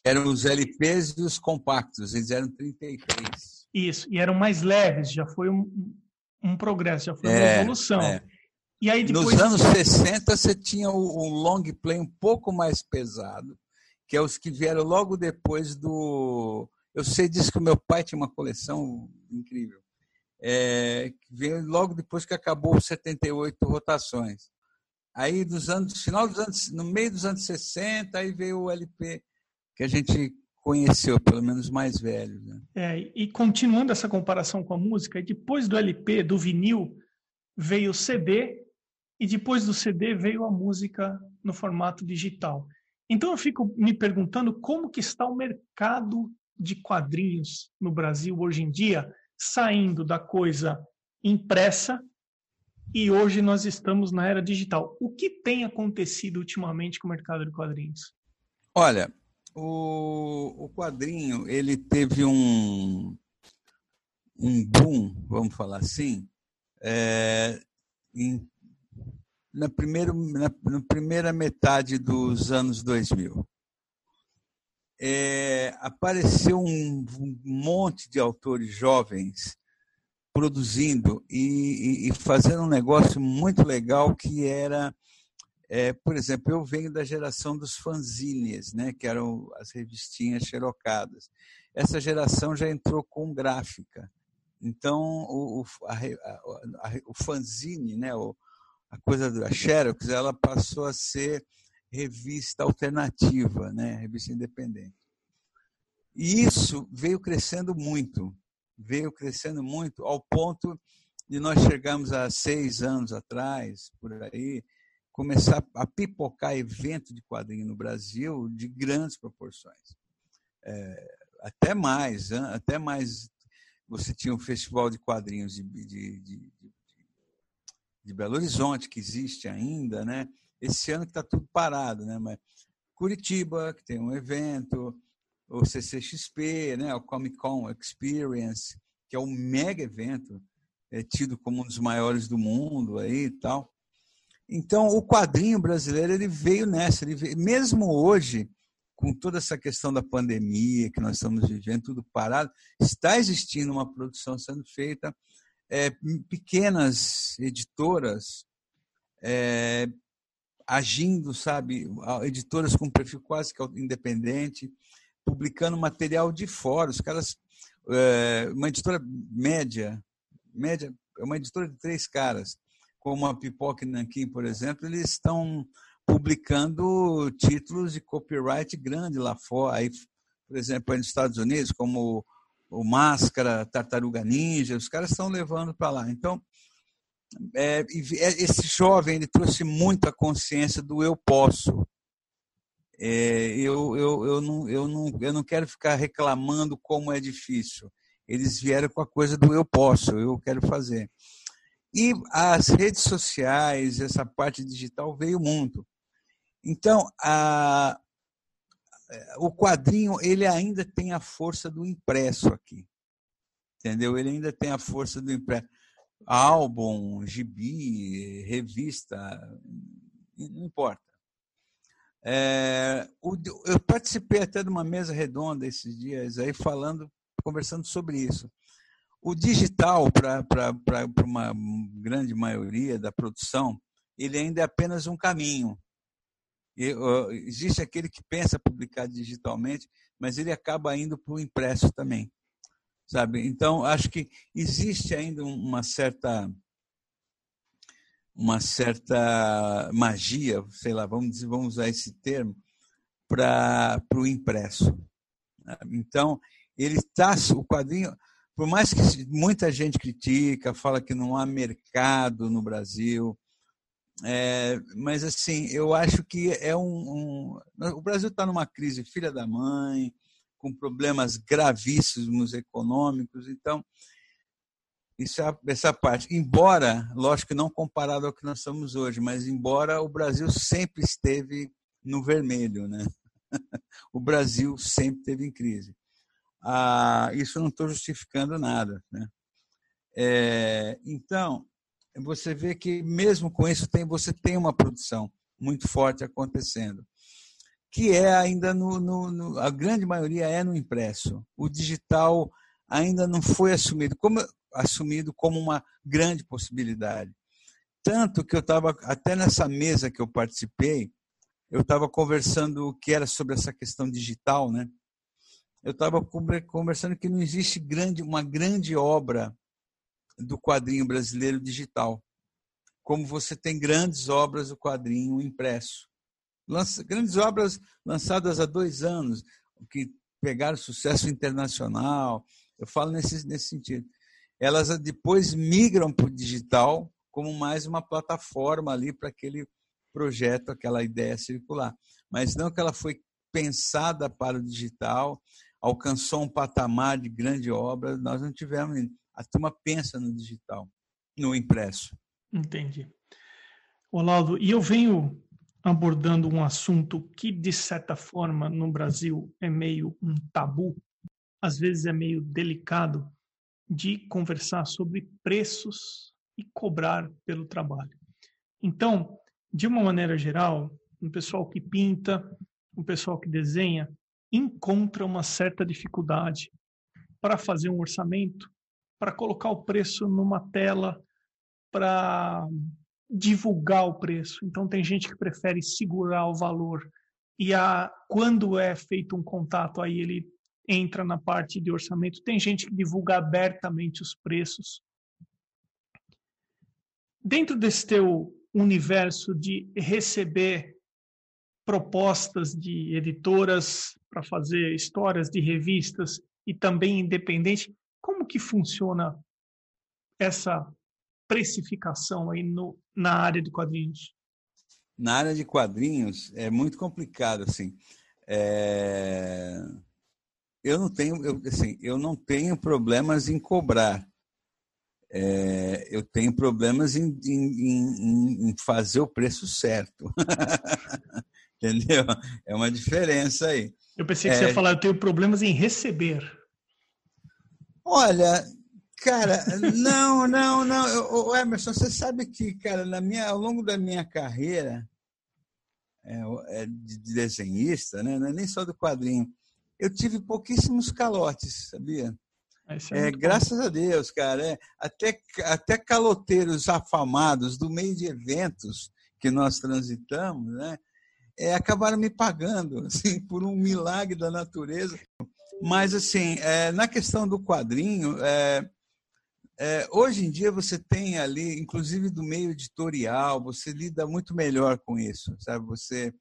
Eram os LPs e os compactos, eles eram 33. Isso, e eram mais leves, já foi um, um progresso, já foi uma é, evolução. É. E aí depois... Nos anos 60 você tinha um long play um pouco mais pesado, que é os que vieram logo depois do. Eu sei disso que o meu pai tinha uma coleção incrível. É, veio logo depois que acabou os 78 rotações. Aí dos anos, final dos anos, no meio dos anos 60, aí veio o LP que a gente conheceu, pelo menos mais velhos. Né? É, e continuando essa comparação com a música, depois do LP, do vinil, veio o CD, e depois do CD veio a música no formato digital. Então eu fico me perguntando como que está o mercado de quadrinhos no Brasil hoje em dia, saindo da coisa impressa e hoje nós estamos na era digital. O que tem acontecido ultimamente com o mercado de quadrinhos? Olha, o, o quadrinho ele teve um, um boom, vamos falar assim, é, em, na, primeiro, na, na, primeira metade dos anos 2000. É, apareceu um, um monte de autores jovens produzindo e, e, fazendo um negócio muito legal que era, é, por exemplo, eu venho da geração dos fanzines, né, que eram as revistinhas xerocadas. Essa geração já entrou com gráfica. Então, o, a, a, a, o fanzine, né, a coisa da Xerox, ela passou a ser revista alternativa, né, revista independente. E isso veio crescendo muito veio crescendo muito ao ponto de nós chegarmos há seis anos atrás, por aí, começar a pipocar evento de quadrinho no Brasil de grandes proporções. É, até mais, até mais. Você tinha um festival de quadrinhos de, de, de, de Belo Horizonte, que existe ainda, né? Esse ano que está tudo parado, né? Mas Curitiba, que tem um evento, o CCXP, né, o Comic Con Experience, que é um mega evento, é tido como um dos maiores do mundo aí e tal. Então, o quadrinho brasileiro ele veio nessa, ele veio, mesmo hoje, com toda essa questão da pandemia que nós estamos vivendo, tudo parado, está existindo uma produção sendo feita, é, pequenas editoras é, agindo, sabe, editoras com perfil quase que independente, publicando material de fora. Os caras, é, uma editora média, média, é uma editora de três caras, como a Pipoca e Nanquim, por exemplo, eles estão publicando títulos de copyright grande lá fora. Aí, por exemplo, nos Estados Unidos, como o Máscara, Tartaruga Ninja, os caras estão levando para lá. Então, é, é, esse jovem ele trouxe muita consciência do eu posso. É, eu, eu, eu, não, eu, não, eu não quero ficar reclamando como é difícil. Eles vieram com a coisa do eu posso, eu quero fazer. E as redes sociais, essa parte digital veio muito. Então, a, o quadrinho ele ainda tem a força do impresso aqui. Entendeu? Ele ainda tem a força do impresso. Álbum, gibi, revista, não importa. É, eu participei até de uma mesa redonda esses dias aí falando, conversando sobre isso. O digital, para uma grande maioria da produção, ele ainda é apenas um caminho. E, uh, existe aquele que pensa publicar digitalmente, mas ele acaba indo para o impresso também. Sabe? Então, acho que existe ainda uma certa uma certa magia, sei lá, vamos, dizer, vamos usar esse termo, para o impresso. Então, ele está, o quadrinho, por mais que muita gente critica, fala que não há mercado no Brasil, é, mas assim, eu acho que é um. um o Brasil está numa crise filha da mãe, com problemas gravíssimos econômicos, então isso é essa parte. Embora, lógico, não comparado ao que nós somos hoje, mas embora o Brasil sempre esteve no vermelho, né? o Brasil sempre esteve em crise. Ah, isso não estou justificando nada, né? É, então, você vê que mesmo com isso tem, você tem uma produção muito forte acontecendo, que é ainda no, no, no a grande maioria é no impresso. O digital ainda não foi assumido. Como assumido como uma grande possibilidade. Tanto que eu estava, até nessa mesa que eu participei, eu estava conversando o que era sobre essa questão digital, né? Eu estava conversando que não existe grande, uma grande obra do quadrinho brasileiro digital, como você tem grandes obras do quadrinho impresso. Lança, grandes obras lançadas há dois anos, que pegaram sucesso internacional, eu falo nesse, nesse sentido. Elas depois migram para o digital como mais uma plataforma ali para aquele projeto, aquela ideia circular. Mas não que ela foi pensada para o digital, alcançou um patamar de grande obra, nós não tivemos. A turma pensa no digital, no impresso. Entendi. Olaudo, e eu venho abordando um assunto que, de certa forma, no Brasil é meio um tabu, às vezes é meio delicado de conversar sobre preços e cobrar pelo trabalho. Então, de uma maneira geral, o pessoal que pinta, o pessoal que desenha, encontra uma certa dificuldade para fazer um orçamento, para colocar o preço numa tela, para divulgar o preço. Então tem gente que prefere segurar o valor e a quando é feito um contato aí ele entra na parte de orçamento. Tem gente que divulga abertamente os preços. Dentro desse teu universo de receber propostas de editoras para fazer histórias de revistas e também independente, como que funciona essa precificação aí no, na área de quadrinhos? Na área de quadrinhos é muito complicado assim. É... Eu não tenho, eu, assim, eu não tenho problemas em cobrar. É, eu tenho problemas em, em, em, fazer o preço certo. Entendeu? É uma diferença aí. Eu pensei que é, você ia falar, eu tenho problemas em receber. Olha, Cara, não, não, não. O Emerson, você sabe que, cara, na minha, ao longo da minha carreira é, é, de desenhista, né, é nem só do quadrinho, eu tive pouquíssimos calotes, sabia? É, é graças bom. a Deus, cara. É, até, até caloteiros afamados do meio de eventos que nós transitamos, né? É, acabaram me pagando, assim, por um milagre da natureza. Mas, assim, é, na questão do quadrinho, é, é, hoje em dia você tem ali, inclusive do meio editorial, você lida muito melhor com isso, sabe? Você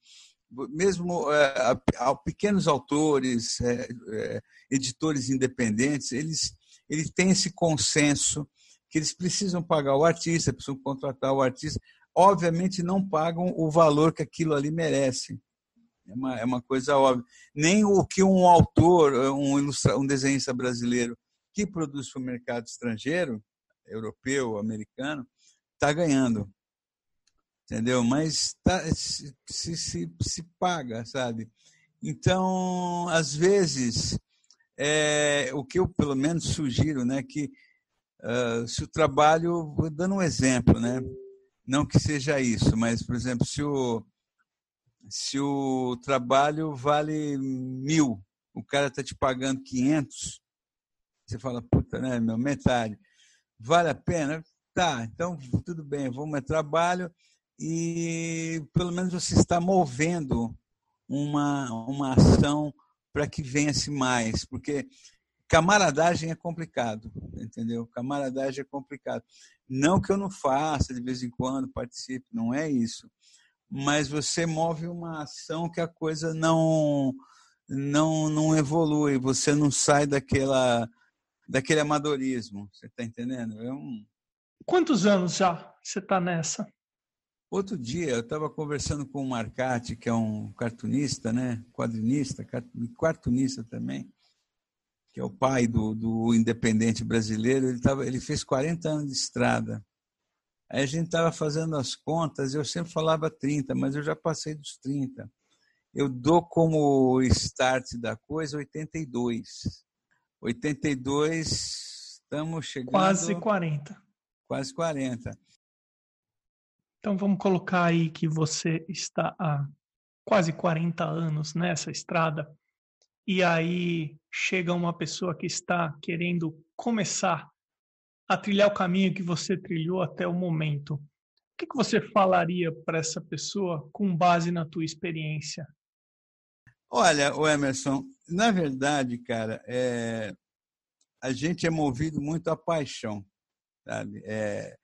mesmo é, a, a, pequenos autores, é, é, editores independentes, eles eles têm esse consenso que eles precisam pagar o artista, precisam contratar o artista. Obviamente não pagam o valor que aquilo ali merece. É uma, é uma coisa óbvia. Nem o que um autor, um, ilustra, um desenhista brasileiro que produz para o mercado estrangeiro, europeu, americano, está ganhando. Entendeu? Mas tá, se, se, se paga, sabe? Então, às vezes, é, o que eu pelo menos sugiro, né, que uh, se o trabalho, dando um exemplo, né, não que seja isso, mas, por exemplo, se o, se o trabalho vale mil, o cara está te pagando 500, você fala, puta, né, meu, metade. Vale a pena? Tá, então tudo bem, vamos a trabalho e pelo menos você está movendo uma, uma ação para que venha-se mais, porque camaradagem é complicado, entendeu? Camaradagem é complicado. Não que eu não faça de vez em quando, participe, não é isso. Mas você move uma ação que a coisa não não não evolui, você não sai daquela daquele amadorismo. Você está entendendo? É um... Quantos anos já você está nessa? Outro dia eu estava conversando com o Marcati, que é um cartunista, né? quadrinista, cartunista também, que é o pai do, do independente brasileiro. Ele, tava, ele fez 40 anos de estrada. Aí a gente estava fazendo as contas, eu sempre falava 30, mas eu já passei dos 30. Eu dou como start da coisa 82. 82, estamos chegando. Quase 40. Quase 40. Então vamos colocar aí que você está há quase 40 anos nessa estrada e aí chega uma pessoa que está querendo começar a trilhar o caminho que você trilhou até o momento. O que, que você falaria para essa pessoa com base na tua experiência? Olha, o Emerson, na verdade, cara, é, a gente é movido muito a paixão, sabe? É,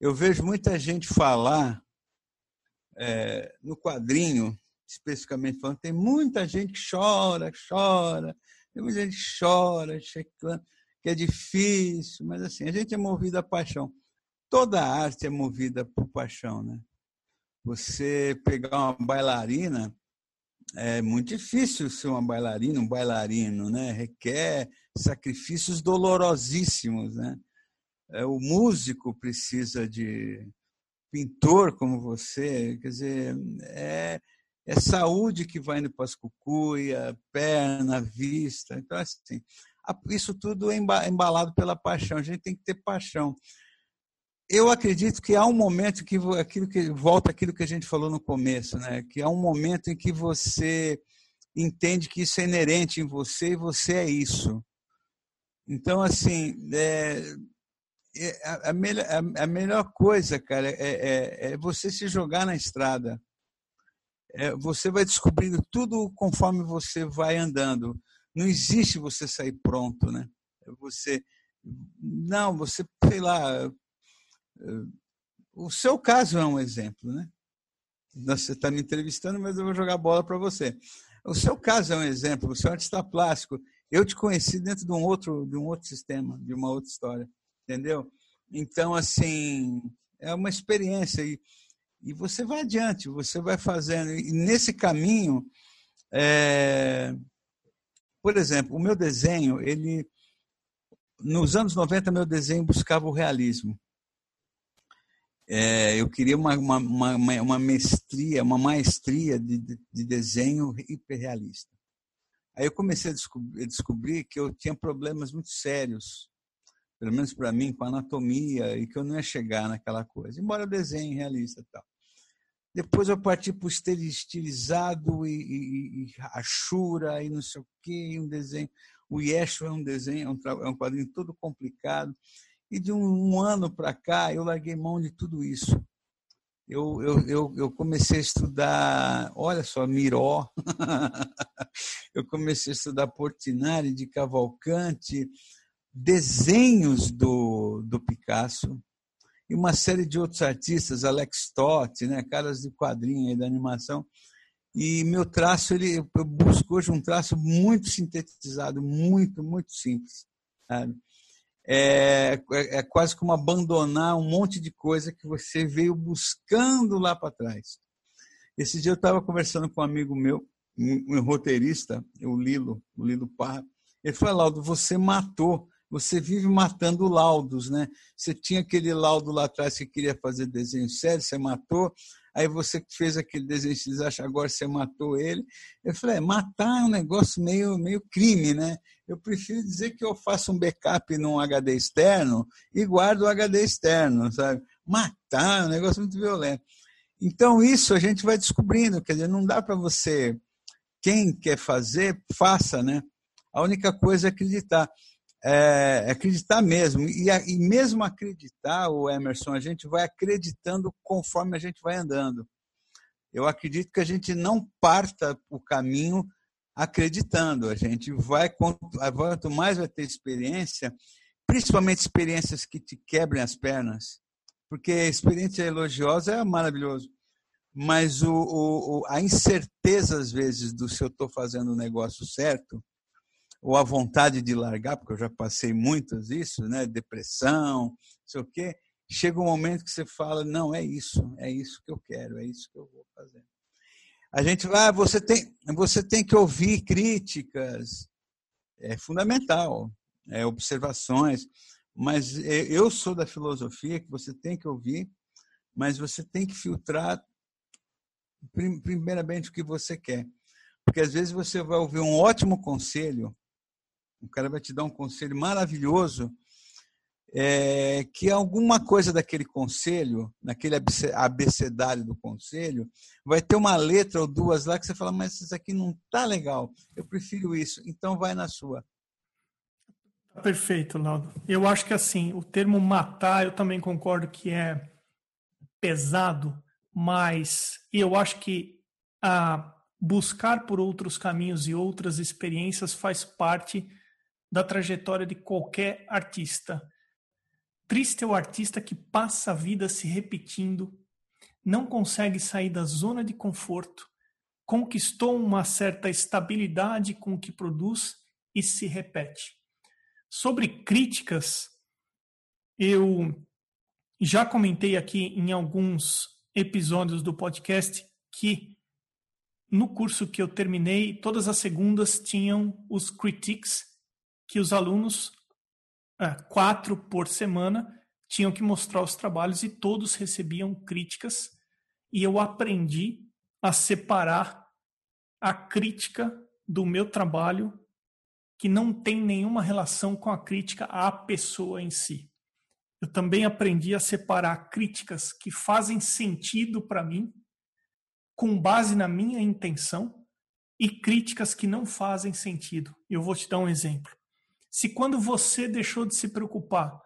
eu vejo muita gente falar é, no quadrinho especificamente falando, tem muita gente que chora, chora, tem muita gente chora, que é difícil, mas assim, a gente é movido a paixão. Toda arte é movida por paixão, né? Você pegar uma bailarina, é muito difícil ser uma bailarina, um bailarino, né? Requer sacrifícios dolorosíssimos, né? É, o músico precisa de pintor como você, quer dizer, é, é saúde que vai indo para as perna, vista. Então, assim, isso tudo é embalado pela paixão. A gente tem que ter paixão. Eu acredito que há um momento que aquilo que volta aquilo que a gente falou no começo, né? Que há um momento em que você entende que isso é inerente em você e você é isso. Então, assim, é, é, a, a, melhor, a, a, melhor coisa, cara, é, é, é, você se jogar na estrada. É, você vai descobrindo tudo conforme você vai andando. Não existe você sair pronto, né? Você não, você sei lá. O seu caso é um exemplo, né? Você está me entrevistando, mas eu vou jogar bola para você. O seu caso é um exemplo. É um artista plástico. Eu te conheci dentro de um outro, de um outro sistema, de uma outra história entendeu? Então, assim, é uma experiência e, e você vai adiante, você vai fazendo. E nesse caminho, é... por exemplo, o meu desenho, ele. Nos anos 90, meu desenho buscava o realismo. É, eu queria uma, uma, uma, uma mestria, uma maestria de, de, de desenho hiperrealista. Aí eu comecei a descobrir, a descobrir que eu tinha problemas muito sérios pelo menos para mim, com anatomia, e que eu não ia chegar naquela coisa, embora eu desenhe realista e tal. Depois eu parti para o estilizado e, e, e rachura e não sei o quê, um desenho. O Yeshua é um desenho, é um, é um quadrinho todo complicado. E de um, um ano para cá, eu larguei mão de tudo isso. Eu, eu, eu, eu, comecei a estudar, olha só, Miró, eu comecei a estudar Portinari de Cavalcante, desenhos do, do Picasso e uma série de outros artistas, Alex Stott, né, caras de quadrinho e da animação. E meu traço, ele, eu busco hoje um traço muito sintetizado, muito, muito simples. Sabe? É, é, é quase como abandonar um monte de coisa que você veio buscando lá para trás. Esse dia eu estava conversando com um amigo meu, um, um roteirista, o Lilo, o Lilo Parra. Ele falou, Laudo, você matou você vive matando laudos, né? Você tinha aquele laudo lá atrás que queria fazer desenho sério, você matou, aí você fez aquele desenho acha agora você matou ele. Eu falei, é, matar é um negócio meio, meio crime, né? Eu prefiro dizer que eu faço um backup num HD externo e guardo o HD externo, sabe? Matar é um negócio muito violento. Então, isso a gente vai descobrindo, quer dizer, não dá para você, quem quer fazer, faça, né? A única coisa é acreditar é, acreditar mesmo. E, e mesmo acreditar, o Emerson, a gente vai acreditando conforme a gente vai andando. Eu acredito que a gente não parta o caminho acreditando. A gente vai, quanto mais vai ter experiência, principalmente experiências que te quebrem as pernas, porque a experiência elogiosa é maravilhoso, mas o, o, a incerteza, às vezes, do se eu estou fazendo o negócio certo, ou a vontade de largar, porque eu já passei muitas isso, né? Depressão, não sei o quê. Chega um momento que você fala, não, é isso, é isso que eu quero, é isso que eu vou fazer. A gente vai, ah, você tem, você tem que ouvir críticas, é fundamental, é, observações, mas eu sou da filosofia que você tem que ouvir, mas você tem que filtrar primeiramente o que você quer. Porque às vezes você vai ouvir um ótimo conselho o cara vai te dar um conselho maravilhoso, é, que alguma coisa daquele conselho, naquele abecedário do conselho, vai ter uma letra ou duas lá que você fala, mas isso aqui não tá legal, eu prefiro isso, então vai na sua. Perfeito, Laudo. Eu acho que assim, o termo matar, eu também concordo que é pesado, mas eu acho que a buscar por outros caminhos e outras experiências faz parte da trajetória de qualquer artista. Triste é o artista que passa a vida se repetindo, não consegue sair da zona de conforto, conquistou uma certa estabilidade com o que produz e se repete. Sobre críticas, eu já comentei aqui em alguns episódios do podcast que no curso que eu terminei, todas as segundas tinham os critiques que os alunos, é, quatro por semana, tinham que mostrar os trabalhos e todos recebiam críticas. E eu aprendi a separar a crítica do meu trabalho, que não tem nenhuma relação com a crítica à pessoa em si. Eu também aprendi a separar críticas que fazem sentido para mim com base na minha intenção e críticas que não fazem sentido. Eu vou te dar um exemplo. Se quando você deixou de se preocupar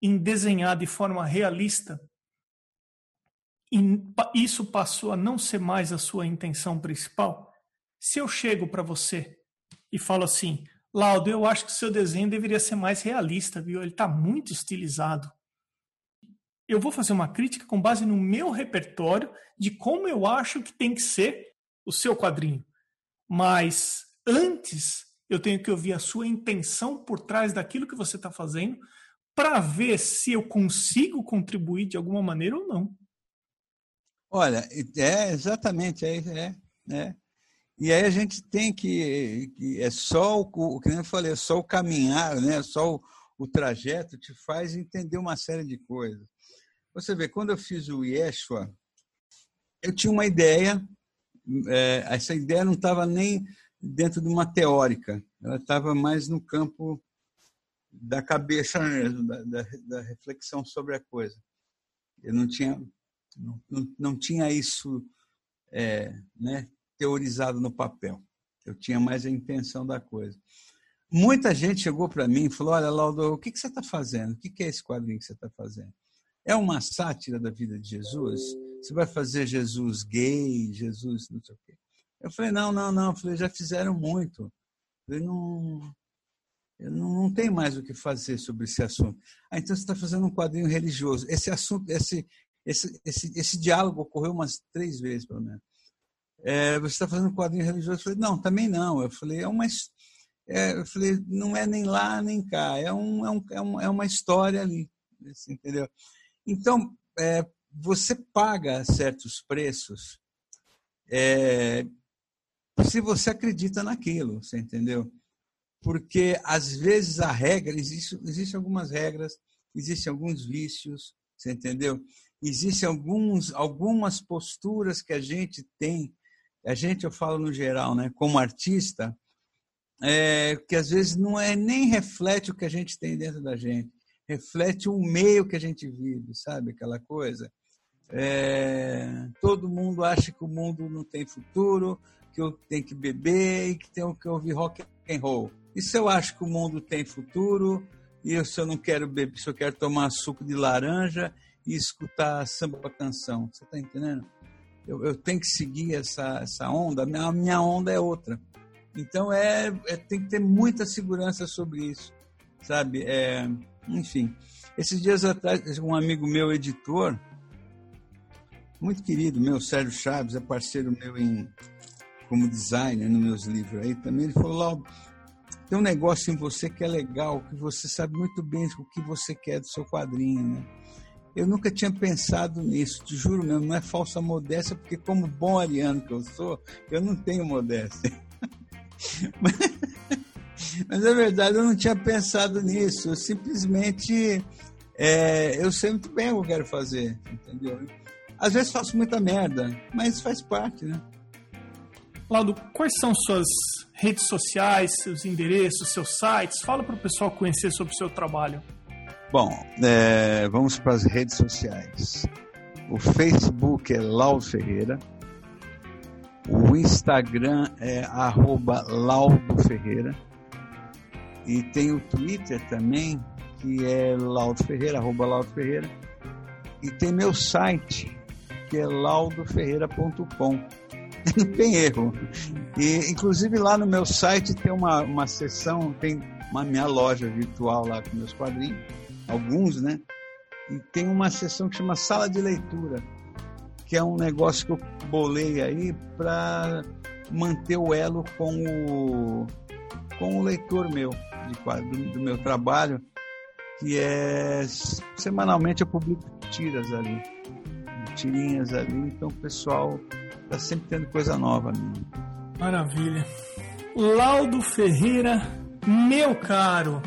em desenhar de forma realista, isso passou a não ser mais a sua intenção principal, se eu chego para você e falo assim, Laudo, eu acho que o seu desenho deveria ser mais realista, viu? Ele está muito estilizado eu vou fazer uma crítica com base no meu repertório de como eu acho que tem que ser o seu quadrinho. Mas antes, eu tenho que ouvir a sua intenção por trás daquilo que você está fazendo para ver se eu consigo contribuir de alguma maneira ou não. Olha, é exatamente, é, é, é. E aí a gente tem que, que é só o, o que eu falei, é só o caminhar, né? Só o, o trajeto te faz entender uma série de coisas. Você vê, quando eu fiz o Yeshua, eu tinha uma ideia, é, essa ideia não estava nem dentro de uma teórica, ela estava mais no campo da cabeça mesmo, da, da, da, reflexão sobre a coisa. Eu não tinha, não, não, tinha isso é, né, teorizado no papel. Eu tinha mais a intenção da coisa. Muita gente chegou para mim e falou: Olha, Laudo, o que, que você está fazendo? O que, que é esse quadrinho que você está fazendo? É uma sátira da vida de Jesus? Você vai fazer Jesus gay, Jesus não sei o quê. Eu falei, não, não, não. Eu falei, já fizeram muito. Eu falei, não, eu não, não tem mais o que fazer sobre esse assunto. Ah, então você está fazendo um quadrinho religioso. Esse assunto, esse, esse, esse, esse diálogo ocorreu umas três vezes, pelo menos. É, você está fazendo um quadrinho religioso? Eu falei, não, também não. Eu falei, é uma, é, eu falei, não é nem lá nem cá, é, um, é, um, é, uma, é uma história ali, entendeu? Então, é, você paga certos preços é, se você acredita naquilo, você entendeu? Porque às vezes a regra, existe, existem algumas regras, existem alguns vícios, você entendeu? Existem alguns, algumas posturas que a gente tem, a gente, eu falo no geral, né, como artista, é, que às vezes não é nem reflete o que a gente tem dentro da gente reflete o meio que a gente vive, sabe? Aquela coisa. É, todo mundo acha que o mundo não tem futuro, que eu tenho que beber e que tenho que ouvir rock and roll. Se eu acho que o mundo tem futuro e se eu não quero beber, se eu quero tomar suco de laranja e escutar samba canção, você está entendendo? Eu, eu, tenho que seguir essa, essa onda, a minha, a minha onda é outra. Então é, é, tem que ter muita segurança sobre isso, sabe? É, enfim, esses dias atrás, um amigo meu, editor, muito querido meu, Sérgio Chaves, é parceiro meu em, como designer nos meus livros aí também, ele falou, Lau, tem um negócio em você que é legal, que você sabe muito bem o que você quer do seu quadrinho, né? Eu nunca tinha pensado nisso, te juro mesmo, não é falsa modéstia, porque como bom ariano que eu sou, eu não tenho modéstia. Mas é verdade, eu não tinha pensado nisso. Eu simplesmente é, eu sei muito bem o que eu quero fazer, entendeu? Às vezes faço muita merda, mas faz parte, né? Laudo, quais são suas redes sociais, seus endereços, seus sites? Fala para o pessoal conhecer sobre o seu trabalho. Bom, é, vamos para as redes sociais. O Facebook é Laudo Ferreira. O Instagram é arroba Laudo Ferreira. E tem o Twitter também, que é Laudo Ferreira, arroba Laudo Ferreira. E tem meu site, que é laudoferreira.com. Não tem erro. E, inclusive, lá no meu site tem uma, uma seção, tem uma minha loja virtual lá com meus quadrinhos, alguns, né? E tem uma seção que chama Sala de Leitura, que é um negócio que eu bolei aí para manter o elo com o, com o leitor meu, de quadro, do, do meu trabalho, que é semanalmente eu publico tiras ali, tirinhas ali, então o pessoal está sempre tendo coisa nova. Né? Maravilha. Laudo Ferreira, meu caro,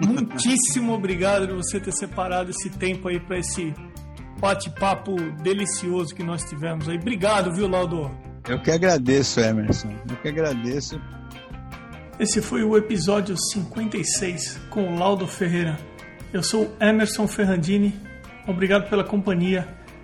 muitíssimo obrigado por você ter separado esse tempo aí para esse bate-papo delicioso que nós tivemos aí. Obrigado, viu, Laudo? Eu que agradeço, Emerson. Eu que agradeço. Esse foi o episódio 56 com o Laudo Ferreira. Eu sou Emerson Ferrandini. Obrigado pela companhia